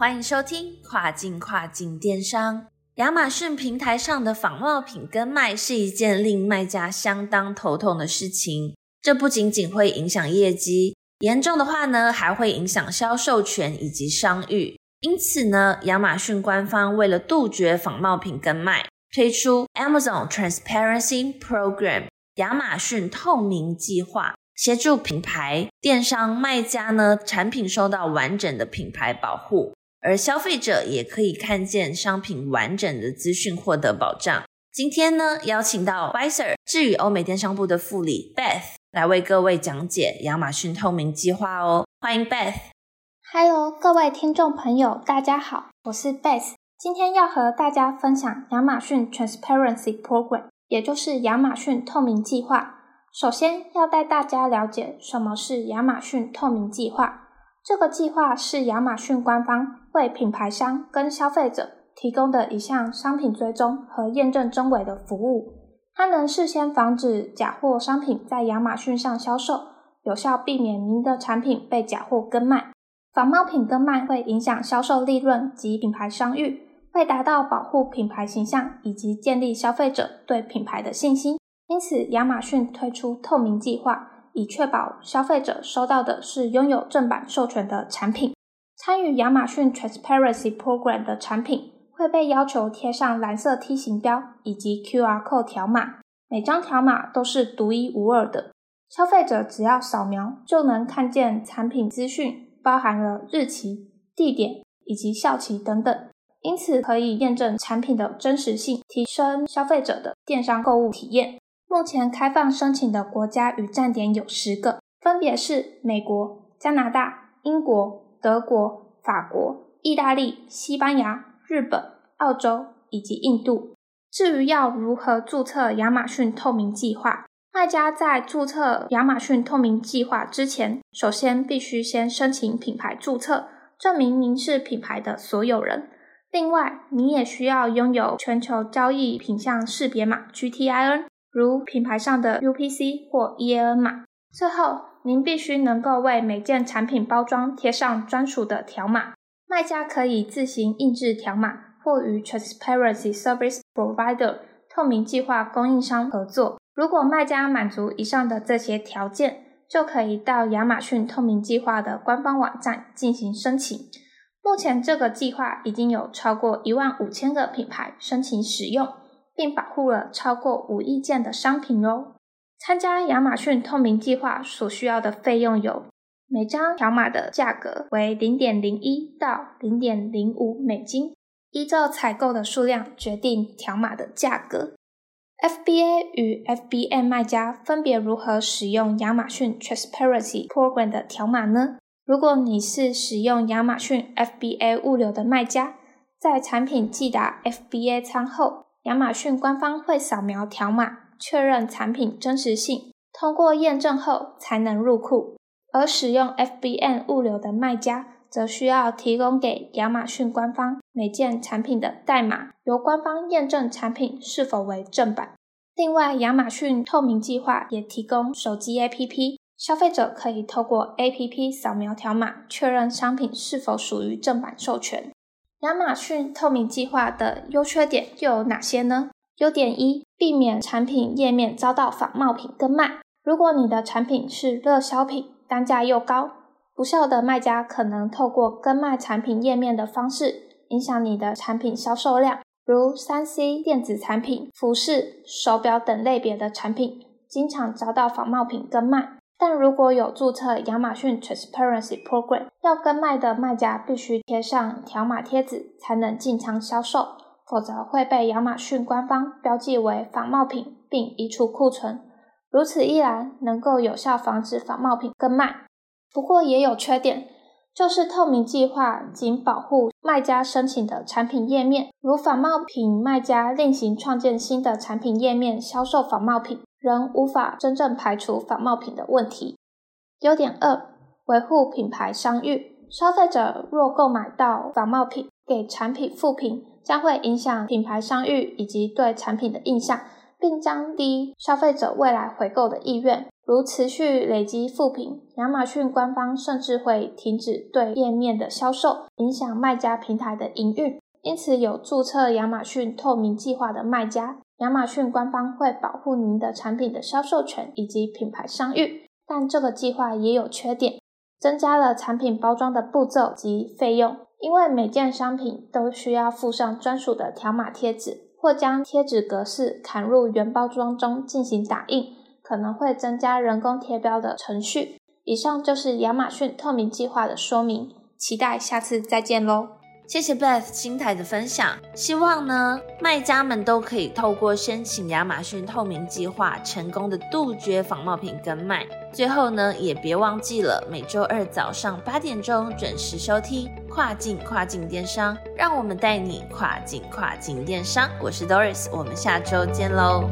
欢迎收听跨境跨境电商。亚马逊平台上的仿冒品跟卖是一件令卖家相当头痛的事情。这不仅仅会影响业绩，严重的话呢，还会影响销售权以及商誉。因此呢，亚马逊官方为了杜绝仿冒品跟卖，推出 Amazon Transparency Program（ 亚马逊透明计划），协助品牌电商卖家呢产品受到完整的品牌保护。而消费者也可以看见商品完整的资讯，获得保障。今天呢，邀请到 Biser 智宇欧美电商部的副理 Beth 来为各位讲解亚马逊透明计划哦。欢迎 Beth。Hello，各位听众朋友，大家好，我是 Beth。今天要和大家分享亚马逊 Transparency Program，也就是亚马逊透明计划。首先要带大家了解什么是亚马逊透明计划。这个计划是亚马逊官方为品牌商跟消费者提供的一项商品追踪和验证真伪的服务。它能事先防止假货商品在亚马逊上销售，有效避免您的产品被假货跟卖。仿冒品跟卖会影响销售利润及品牌商誉，为达到保护品牌形象以及建立消费者对品牌的信心，因此亚马逊推出透明计划。以确保消费者收到的是拥有正版授权的产品。参与亚马逊 Transparency Program 的产品会被要求贴上蓝色梯形标以及 QR code 条码，每张条码都是独一无二的。消费者只要扫描就能看见产品资讯，包含了日期、地点以及效期等等，因此可以验证产品的真实性，提升消费者的电商购物体验。目前开放申请的国家与站点有十个，分别是美国、加拿大、英国、德国、法国、意大利、西班牙、日本、澳洲以及印度。至于要如何注册亚马逊透明计划，卖家在注册亚马逊透明计划之前，首先必须先申请品牌注册，证明您是品牌的所有人。另外，你也需要拥有全球交易品项识别码 （GTIN）。如品牌上的 UPC 或 EAN 码。最后，您必须能够为每件产品包装贴上专属的条码。卖家可以自行印制条码，或与 Transparency Service Provider 透明计划供应商合作。如果卖家满足以上的这些条件，就可以到亚马逊透明计划的官方网站进行申请。目前，这个计划已经有超过一万五千个品牌申请使用。并保护了超过五亿件的商品哦。参加亚马逊透明计划所需要的费用有：每张条码的价格为零点零一到零点零五美金，依照采购的数量决定条码的价格。FBA 与 FBM 卖家分别如何使用亚马逊 Transparency Program 的条码呢？如果你是使用亚马逊 FBA 物流的卖家，在产品寄达 FBA 仓后。亚马逊官方会扫描条码，确认产品真实性，通过验证后才能入库。而使用 FBN 物流的卖家，则需要提供给亚马逊官方每件产品的代码，由官方验证产品是否为正版。另外，亚马逊透明计划也提供手机 APP，消费者可以透过 APP 扫描条码，确认商品是否属于正版授权。亚马逊透明计划的优缺点又有哪些呢？优点一，避免产品页面遭到仿冒品跟卖。如果你的产品是热销品，单价又高，不孝的卖家可能透过跟卖产品页面的方式，影响你的产品销售量。如三 C 电子产品、服饰、手表等类别的产品，经常遭到仿冒品跟卖。但如果有注册亚马逊 Transparency Program，要跟卖的卖家必须贴上条码贴纸才能进仓销售，否则会被亚马逊官方标记为仿冒品并移除库存。如此一来，能够有效防止仿冒品跟卖。不过也有缺点，就是透明计划仅保护卖家申请的产品页面，如仿冒品卖家另行创建新的产品页面销售仿冒品，仍无法真正排除仿冒品的问题。优点二，维护品牌商誉。消费者若购买到仿冒品，给产品负评，将会影响品牌商誉以及对产品的印象，并降低消费者未来回购的意愿。如持续累积负评，亚马逊官方甚至会停止对页面的销售，影响卖家平台的营运。因此，有注册亚马逊透明计划的卖家，亚马逊官方会保护您的产品的销售权以及品牌商誉。但这个计划也有缺点，增加了产品包装的步骤及费用，因为每件商品都需要附上专属的条码贴纸，或将贴纸格式砍入原包装中进行打印。可能会增加人工贴标的程序。以上就是亚马逊透明计划的说明，期待下次再见喽！谢谢 Beth 新台的分享。希望呢，卖家们都可以透过申请亚马逊透明计划，成功的杜绝仿冒品跟卖。最后呢，也别忘记了每周二早上八点钟准时收听跨境跨境电商，让我们带你跨境跨境电商。我是 Doris，我们下周见喽！